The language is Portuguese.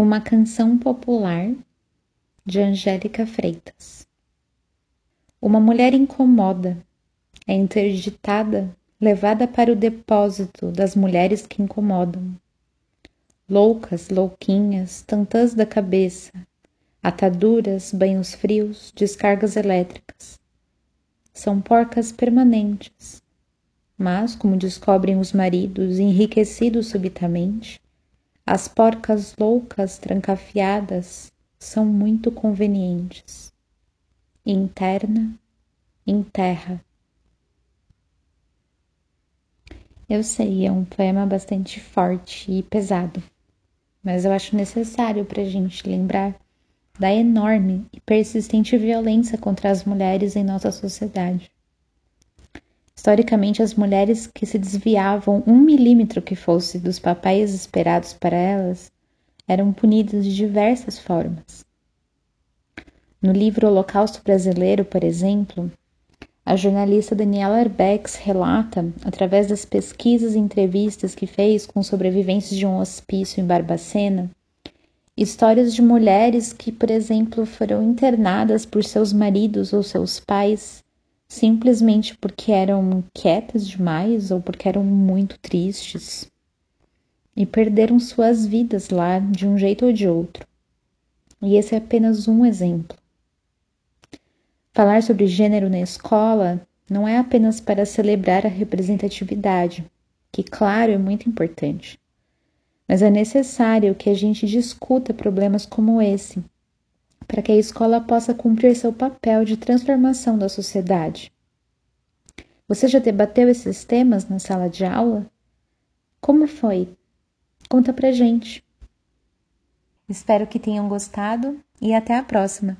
Uma canção popular de Angélica Freitas. Uma mulher incomoda, é interditada, levada para o depósito das mulheres que incomodam. Loucas, louquinhas, tantãs da cabeça, ataduras, banhos frios, descargas elétricas. São porcas permanentes, mas, como descobrem os maridos enriquecidos subitamente, as porcas loucas trancafiadas são muito convenientes. Interna, em terra. Eu sei, é um poema bastante forte e pesado, mas eu acho necessário para a gente lembrar da enorme e persistente violência contra as mulheres em nossa sociedade. Historicamente, as mulheres que se desviavam um milímetro que fosse dos papéis esperados para elas eram punidas de diversas formas. No livro Holocausto Brasileiro, por exemplo, a jornalista Daniela Arbex relata, através das pesquisas e entrevistas que fez com sobreviventes de um hospício em Barbacena, histórias de mulheres que, por exemplo, foram internadas por seus maridos ou seus pais simplesmente porque eram quietas demais ou porque eram muito tristes e perderam suas vidas lá de um jeito ou de outro. E esse é apenas um exemplo. Falar sobre gênero na escola não é apenas para celebrar a representatividade, que, claro, é muito importante, mas é necessário que a gente discuta problemas como esse para que a escola possa cumprir seu papel de transformação da sociedade. Você já debateu esses temas na sala de aula? Como foi? Conta pra gente. Espero que tenham gostado e até a próxima!